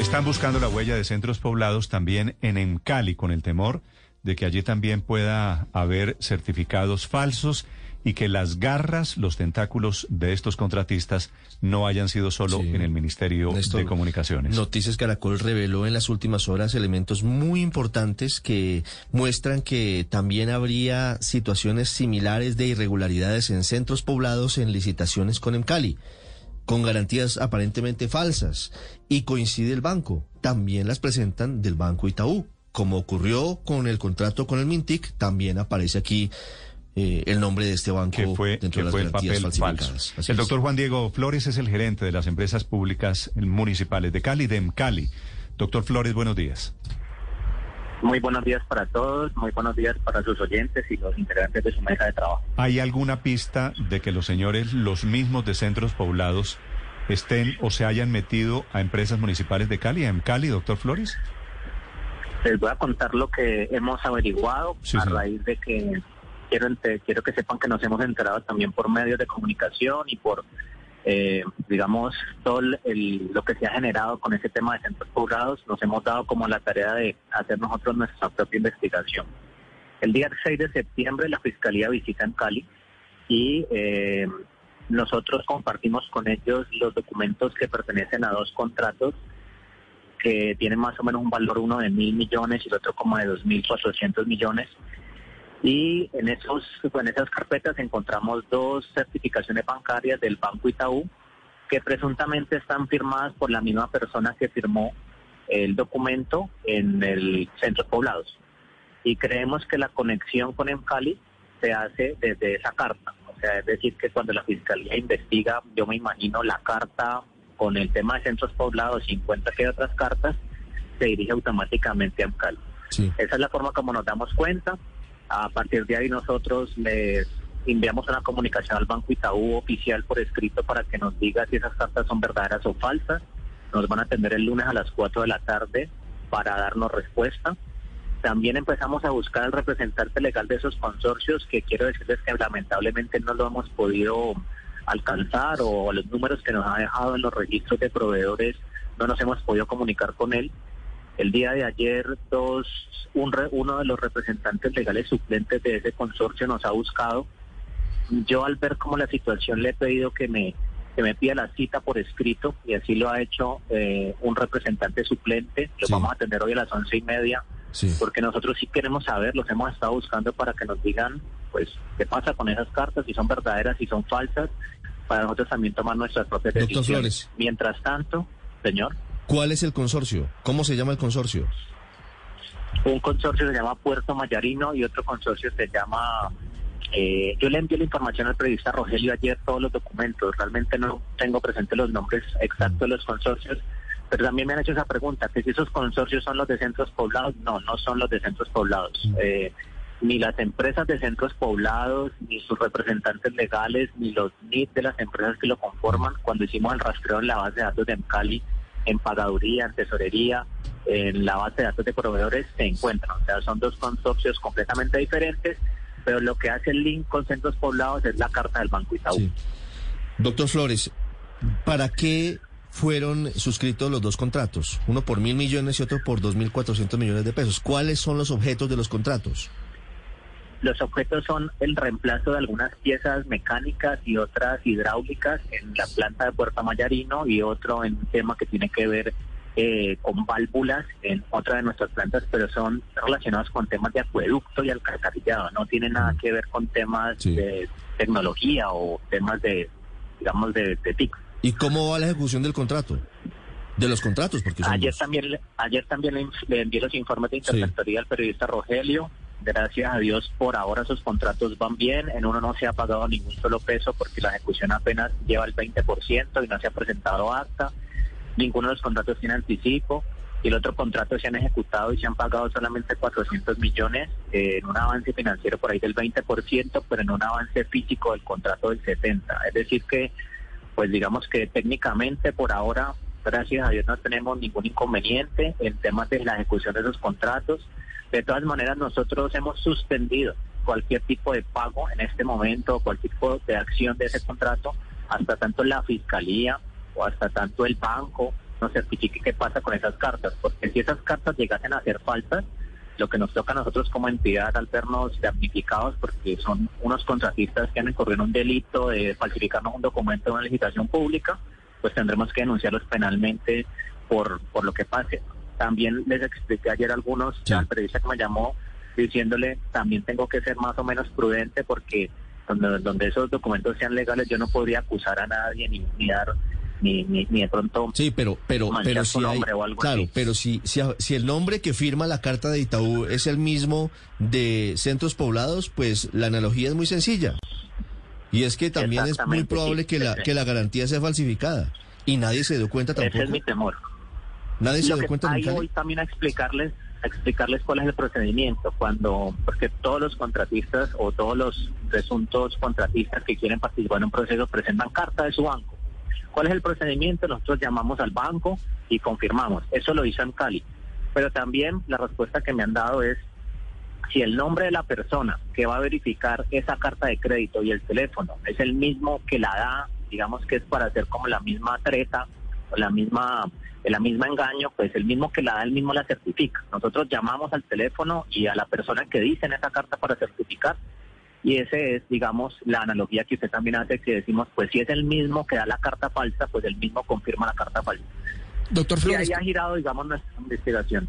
Están buscando la huella de centros poblados también en Cali, con el temor de que allí también pueda haber certificados falsos y que las garras, los tentáculos de estos contratistas no hayan sido solo en el Ministerio de Comunicaciones. Noticias Caracol reveló en las últimas horas elementos muy importantes que muestran que también habría situaciones similares de irregularidades en centros poblados en licitaciones con Emcali con garantías aparentemente falsas. Y coincide el banco. También las presentan del Banco Itaú. Como ocurrió con el contrato con el Mintic, también aparece aquí eh, el nombre de este banco que fue, dentro de las el papel falsificadas. el doctor Juan Diego Flores es el gerente de las empresas públicas municipales de Cali, de Cali. Doctor Flores, buenos días. Muy buenos días para todos, muy buenos días para sus oyentes y los integrantes de su mesa de trabajo. ¿Hay alguna pista de que los señores, los mismos de centros poblados, estén o se hayan metido a empresas municipales de Cali, en Cali, doctor Flores? Les voy a contar lo que hemos averiguado a raíz de que quiero, quiero que sepan que nos hemos enterado también por medios de comunicación y por eh, digamos, todo lo que se ha generado con ese tema de centros poblados, nos hemos dado como la tarea de hacer nosotros nuestra propia investigación. El día 6 de septiembre la Fiscalía visita en Cali y eh, nosotros compartimos con ellos los documentos que pertenecen a dos contratos que tienen más o menos un valor uno de mil millones y el otro como de dos mil cuatrocientos millones y en, esos, en esas carpetas encontramos dos certificaciones bancarias del Banco Itaú que presuntamente están firmadas por la misma persona que firmó el documento en el centro poblados. Y creemos que la conexión con Encali se hace desde esa carta. O sea, es decir, que cuando la Fiscalía investiga, yo me imagino la carta con el tema de centros poblados y encuentra que hay otras cartas, se dirige automáticamente a Encali. Esa es la forma como nos damos cuenta. A partir de ahí nosotros les enviamos una comunicación al Banco Itaú oficial por escrito para que nos diga si esas cartas son verdaderas o falsas. Nos van a atender el lunes a las 4 de la tarde para darnos respuesta. También empezamos a buscar al representante legal de esos consorcios, que quiero decirles que lamentablemente no lo hemos podido alcanzar o los números que nos ha dejado en los registros de proveedores no nos hemos podido comunicar con él. El día de ayer, dos, un uno de los representantes legales suplentes de ese consorcio nos ha buscado. Yo al ver cómo la situación le he pedido que me, que me pida la cita por escrito y así lo ha hecho eh, un representante suplente. Lo vamos a tener hoy a las once y media. Porque nosotros sí queremos saber, los hemos estado buscando para que nos digan, pues, qué pasa con esas cartas, si son verdaderas, si son falsas, para nosotros también tomar nuestras propias decisiones. Mientras tanto, señor. ¿Cuál es el consorcio? ¿Cómo se llama el consorcio? Un consorcio se llama Puerto Mayarino y otro consorcio se llama... Eh, yo le envié la información al periodista Rogelio ayer, todos los documentos. Realmente no tengo presente los nombres exactos de los consorcios, pero también me han hecho esa pregunta, que si esos consorcios son los de centros poblados. No, no son los de centros poblados. Mm. Eh, ni las empresas de centros poblados, ni sus representantes legales, ni los NIT de las empresas que lo conforman, cuando hicimos el rastreo en la base de datos de Mcali, en pagaduría, en tesorería, en la base de datos de proveedores se encuentran. O sea, son dos consorcios completamente diferentes, pero lo que hace el link con centros poblados es la carta del Banco Itaú. Doctor Flores, ¿para qué fueron suscritos los dos contratos? Uno por mil millones y otro por dos mil cuatrocientos millones de pesos. ¿Cuáles son los objetos de los contratos? Los objetos son el reemplazo de algunas piezas mecánicas y otras hidráulicas en la planta de Puerto Mayarino y otro en un tema que tiene que ver eh, con válvulas en otra de nuestras plantas, pero son relacionados con temas de acueducto y alcantarillado, no tienen nada que ver con temas de tecnología o temas de, digamos, de, de TIC. ¿Y cómo va la ejecución del contrato? De los contratos, porque ayer también ayer también le, envié los informes de interventoría al periodista Rogelio gracias a Dios por ahora esos contratos van bien, en uno no se ha pagado ningún solo peso porque la ejecución apenas lleva el 20% y no se ha presentado acta, ninguno de los contratos tiene anticipo y el otro contrato se han ejecutado y se han pagado solamente 400 millones en un avance financiero por ahí del 20%, pero en un avance físico del contrato del 70%. Es decir que, pues digamos que técnicamente por ahora, gracias a Dios no tenemos ningún inconveniente en temas de la ejecución de esos contratos. De todas maneras, nosotros hemos suspendido cualquier tipo de pago en este momento, cualquier tipo de acción de ese contrato, hasta tanto la fiscalía o hasta tanto el banco nos certifique qué pasa con esas cartas, porque si esas cartas llegasen a ser falsas, lo que nos toca a nosotros como entidad al vernos damnificados, porque son unos contratistas que han incurrido un delito de falsificarnos un documento de una licitación pública, pues tendremos que denunciarlos penalmente por, por lo que pase. También les expliqué ayer a algunos, al periodista que me llamó, diciéndole, también tengo que ser más o menos prudente porque donde, donde esos documentos sean legales yo no podría acusar a nadie ni, ni dar ni, ni, de pronto sí pero pero pero si hay, claro pero si, si si el nombre que firma la carta de Itaú es el mismo de centros poblados pues la analogía es muy sencilla. Y es que también es muy probable que la que la garantía sea falsificada. Y nadie se dio cuenta tampoco ese es mi temor nadie se dio cuenta ahí voy también a explicarles a explicarles cuál es el procedimiento cuando porque todos los contratistas o todos los presuntos contratistas que quieren participar en un proceso presentan carta de su banco ¿Cuál es el procedimiento? Nosotros llamamos al banco y confirmamos. Eso lo hizo en Cali. Pero también la respuesta que me han dado es si el nombre de la persona que va a verificar esa carta de crédito y el teléfono es el mismo que la da, digamos que es para hacer como la misma treta la misma la misma engaño, pues el mismo que la da, el mismo la certifica. Nosotros llamamos al teléfono y a la persona que dice en esa carta para certificar y ese es, digamos, la analogía que usted también hace, que decimos, pues si es el mismo que da la carta falsa, pues el mismo confirma la carta falsa. Doctor Flores. Y ahí ha girado, digamos, nuestra investigación.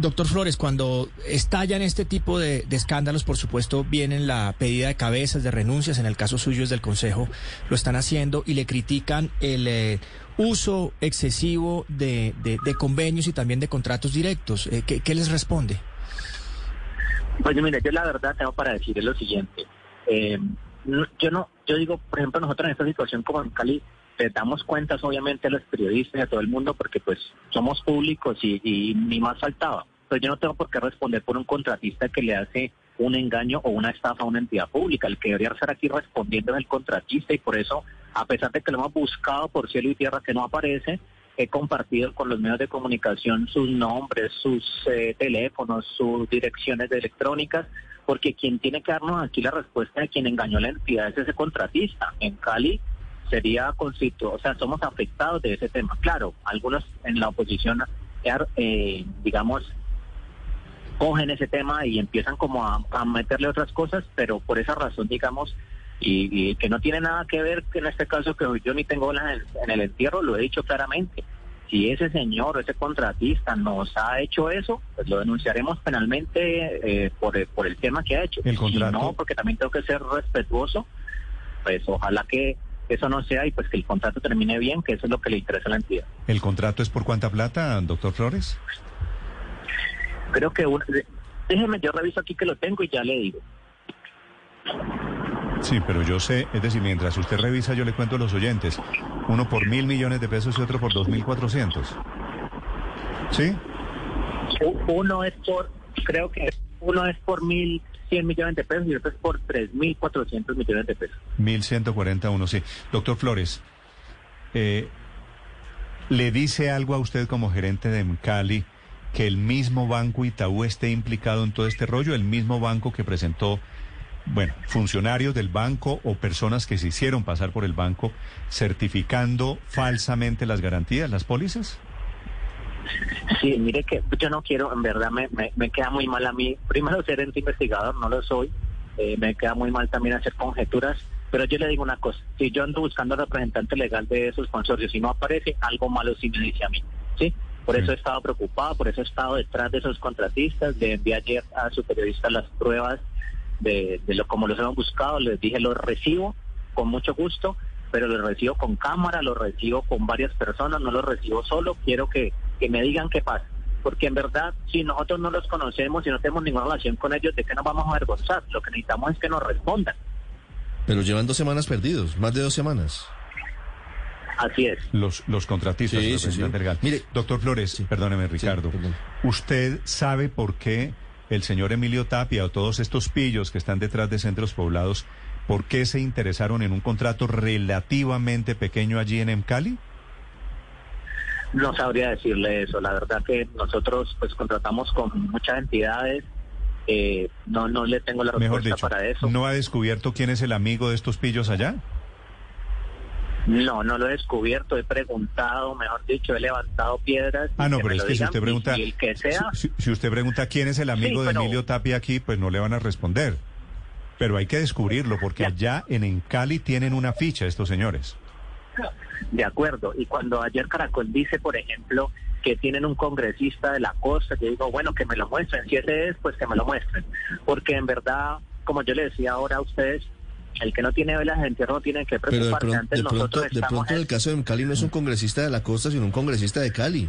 Doctor Flores, cuando estallan este tipo de, escándalos, por supuesto, vienen la pedida de cabezas, de renuncias, en el caso suyo es del Consejo, lo están haciendo y le critican el eh, uso excesivo de, convenios y también de contratos directos. Eh, ¿qué, les responde? Pues mire, yo la verdad tengo para decir lo siguiente. Eh, yo no, yo digo, por ejemplo, nosotros en esta situación como en Cali, le damos cuentas obviamente a los periodistas y a todo el mundo porque pues somos públicos y, ni más faltaba. Pero yo no tengo por qué responder por un contratista que le hace un engaño o una estafa a una entidad pública. El que debería estar aquí respondiendo es el contratista y por eso, a pesar de que lo hemos buscado por cielo y tierra que no aparece, he compartido con los medios de comunicación sus nombres, sus eh, teléfonos, sus direcciones electrónicas, porque quien tiene que darnos aquí la respuesta de quien engañó a la entidad es ese contratista. En Cali sería constituido, o sea, somos afectados de ese tema. Claro, algunos en la oposición, eh, digamos, cogen ese tema y empiezan como a, meterle otras cosas, pero por esa razón, digamos, y, que no tiene nada que ver que en este caso que yo ni tengo en el, en el entierro, lo he dicho claramente. Si ese señor o ese contratista nos ha hecho eso, pues lo denunciaremos penalmente eh, por, por el tema que ha hecho. El contrato. no, porque también tengo que ser respetuoso, pues ojalá que eso no sea y pues que el contrato termine bien, que eso es lo que le interesa a la entidad. ¿El contrato es por cuánta plata, doctor Flores? Creo que... déjeme, yo reviso aquí que lo tengo y ya le digo. Sí, pero yo sé, es decir, mientras usted revisa, yo le cuento a los oyentes, uno por mil millones de pesos y otro por dos mil cuatrocientos. ¿Sí? Uno es por, creo que uno es por mil cien millones de pesos y otro por tres mil cuatrocientos millones de pesos. Mil ciento cuarenta uno, sí. Doctor Flores, eh, ¿le dice algo a usted como gerente de Cali que el mismo banco Itaú esté implicado en todo este rollo, el mismo banco que presentó bueno, funcionarios del banco o personas que se hicieron pasar por el banco certificando falsamente las garantías, las pólizas? Sí, mire que yo no quiero, en verdad me, me, queda muy mal a mí, primero ser ente investigador, no lo soy, eh, me queda muy mal también hacer conjeturas, pero yo le digo una cosa, si yo ando buscando representante legal de esos consorcios y no aparece, algo malo sí me dice a mí, ¿sí? Por eso he estado preocupado, por eso he estado detrás de esos contratistas, le envié ayer a su periodista las pruebas de, lo como los hemos buscado, les dije los recibo con mucho gusto, pero los recibo con cámara, los recibo con varias personas, no los recibo solo, quiero que, que me digan qué pasa. Porque en verdad, si nosotros no los conocemos y no tenemos ninguna relación con ellos, ¿de qué nos vamos a avergonzar? Lo que necesitamos es que nos respondan. Pero llevan dos semanas perdidos, más de dos semanas. Así es. Los, los contratistas. Mire, doctor Flores, perdóneme Ricardo, ¿usted sabe por qué el señor Emilio Tapia o todos estos pillos que están detrás de centros poblados, ¿por qué se interesaron en un contrato relativamente pequeño allí en Emcali? No sabría decirle eso. La verdad que nosotros pues contratamos con muchas entidades. Eh, no, no le tengo la respuesta para eso. ¿No ha descubierto quién es el amigo de estos pillos allá? No, no lo he descubierto, he preguntado, mejor dicho, he levantado piedras. Ah, no, pero es que si usted pregunta, que sea, si, usted pregunta quién es el amigo de Emilio Tapia aquí, pues no le van a responder. Pero hay que descubrirlo, porque allá en Encali tienen una ficha estos señores. De acuerdo, y cuando ayer Caracol dice, por ejemplo, que tienen un congresista de la costa, yo digo, bueno, que me lo muestren, si ese es, pues que me lo muestren, porque en verdad, como yo le decía ahora a ustedes, el que no tiene velas de entierro no tiene que preocuparse. Pero de, Antes pronto, nosotros de pronto en el caso de Cali no es un congresista de la costa, sino un congresista de Cali.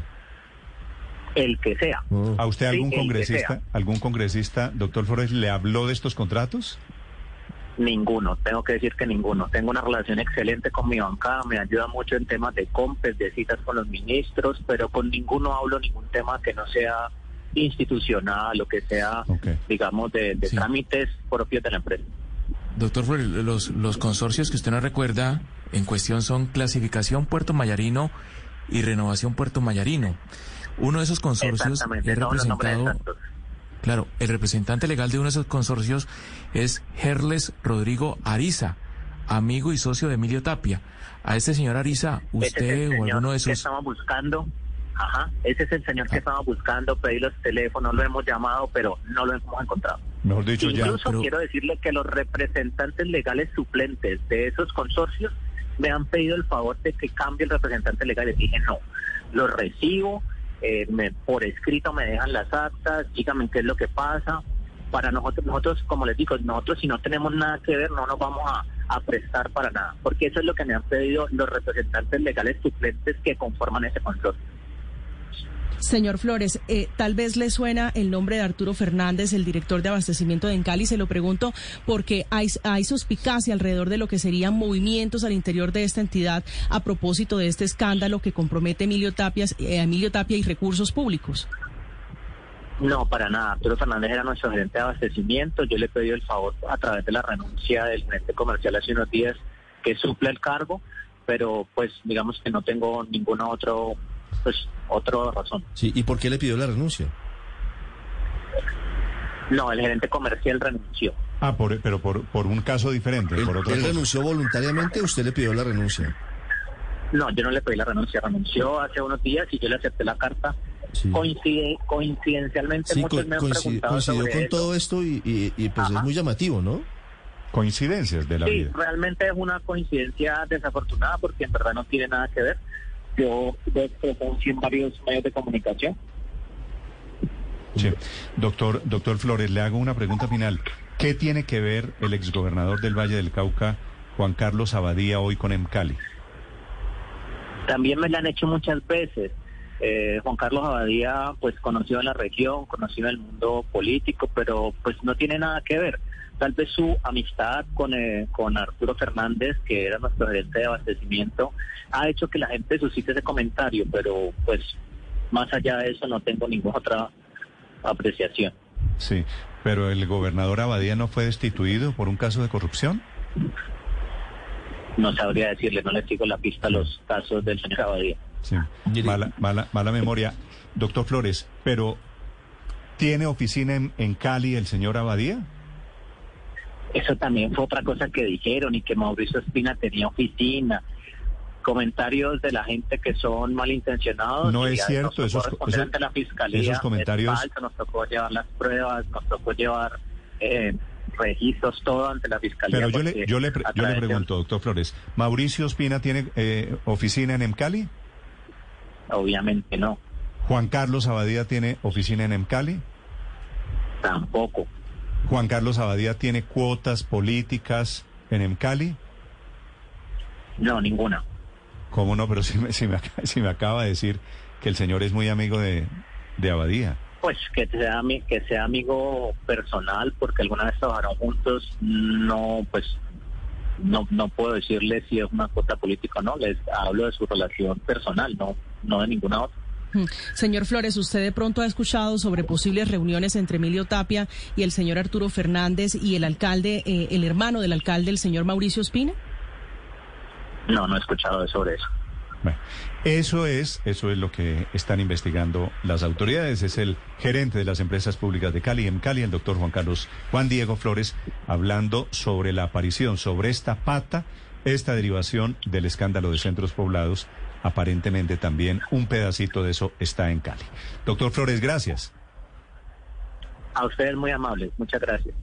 El que sea. Oh. ¿A usted algún congresista, algún congresista, doctor Flores, le habló de estos contratos? Ninguno, tengo que decir que ninguno. Tengo una relación excelente con mi bancada, me ayuda mucho en temas de compes, de citas con los ministros, pero con ninguno hablo ningún tema que no sea institucional o que sea, digamos, de, trámites propios de la empresa. Doctor Flores, los, los consorcios que usted nos recuerda en cuestión son Clasificación Puerto Mayarino y Renovación Puerto Mayarino. Uno de esos consorcios es representado... Claro, el representante legal de uno de esos consorcios es Gerles Rodrigo Ariza, amigo y socio de Emilio Tapia. A ese señor Ariza, usted o alguno de esos... estamos buscando, ajá, ese es el señor que ah. estamos buscando, pedí los teléfonos, lo hemos llamado, pero no lo hemos encontrado. Mejor dicho, Incluso quiero decirle que los representantes legales suplentes de esos consorcios me han pedido el favor de que cambie el representante legal. Les dije, no, lo recibo, eh, me, por escrito me dejan las actas, díganme qué es lo que pasa. Para nosotros, nosotros, como les digo, nosotros si no tenemos nada que ver, no nos vamos a, a prestar para nada, porque eso es lo que me han pedido los representantes legales suplentes que conforman ese consorcio. Señor Flores, eh, tal vez le suena el nombre de Arturo Fernández, el director de abastecimiento de Encali. Se lo pregunto porque hay, hay suspicacia alrededor de lo que serían movimientos al interior de esta entidad a propósito de este escándalo que compromete Emilio, Tapias, eh, Emilio Tapia y recursos públicos. No, para nada. Arturo Fernández era nuestro gerente de abastecimiento. Yo le pedido el favor a través de la renuncia del gerente comercial hace unos días que suple el cargo, pero pues digamos que no tengo ningún otro pues otra razón. Sí, ¿y por qué le pidió la renuncia? No, el gerente comercial renunció. Ah, por, pero por, por un caso diferente. ¿Él, por ¿él renunció voluntariamente o usted le pidió la renuncia? No, yo no le pedí la renuncia, renunció hace unos días y yo le acepté la carta. Coincide, coincidencialmente sí, muchos me han coincidió, coincidió con todo esto y, y, pues es muy llamativo, ¿no? Coincidencias de la vida. Sí, realmente es una coincidencia desafortunada porque en verdad no tiene nada que ver yo en varios medios de comunicación. Sí. Doctor, doctor Flores, le hago una pregunta final. ¿Qué tiene que ver el exgobernador del Valle del Cauca, Juan Carlos Abadía, hoy con Emcali? También me la han hecho muchas veces. Eh, Juan Carlos Abadía, pues conocido en la región, conocido en el mundo político, pero pues no tiene nada que ver. Tal vez su amistad con, eh, con Arturo Fernández, que era nuestro gerente de abastecimiento, ha hecho que la gente suscite ese comentario, pero pues más allá de eso no tengo ninguna otra apreciación. Sí, pero el gobernador Abadía no fue destituido por un caso de corrupción. No sabría decirle, no le sigo la pista a los casos del señor Abadía. Sí, mala, mala, mala memoria. Doctor Flores, pero ¿tiene oficina en, en Cali el señor Abadía? Eso también fue otra cosa que dijeron y que Mauricio Espina tenía oficina. Comentarios de la gente que son malintencionados. No es cierto, esos, la fiscalía comentarios. nos tocó llevar las pruebas, nos tocó llevar eh, registros, todo ante la fiscalía. Pero yo le, yo le, yo le pregunto, doctor Flores, ¿Mauricio Espina tiene eh, oficina en Emcali? Obviamente no. ¿Juan Carlos Abadía tiene oficina en Emcali? Tampoco. Juan Carlos Abadía tiene cuotas políticas en Emcali? No, ninguna. ¿Cómo no? Pero si me, si me, acaba de decir que el señor es muy amigo de, de Abadía. Pues que sea, que sea amigo personal, porque alguna vez trabajaron juntos, no, pues no, no puedo decirle si es una cuota política o no, les hablo de su relación personal, no, no de ninguna otra. Mm. Señor Flores, ¿usted de pronto ha escuchado sobre posibles reuniones entre Emilio Tapia y el señor Arturo Fernández y el alcalde, eh, el hermano del alcalde, el señor Mauricio Espina? No, no he escuchado sobre eso. Bueno, eso es, eso es lo que están investigando las autoridades. Es el gerente de las empresas públicas de Cali, en Cali, el doctor Juan Carlos Juan Diego Flores, hablando sobre la aparición, sobre esta pata esta derivación del escándalo de centros poblados, aparentemente también un pedacito de eso está en Cali. Doctor Flores, gracias. A ustedes muy amables, muchas gracias.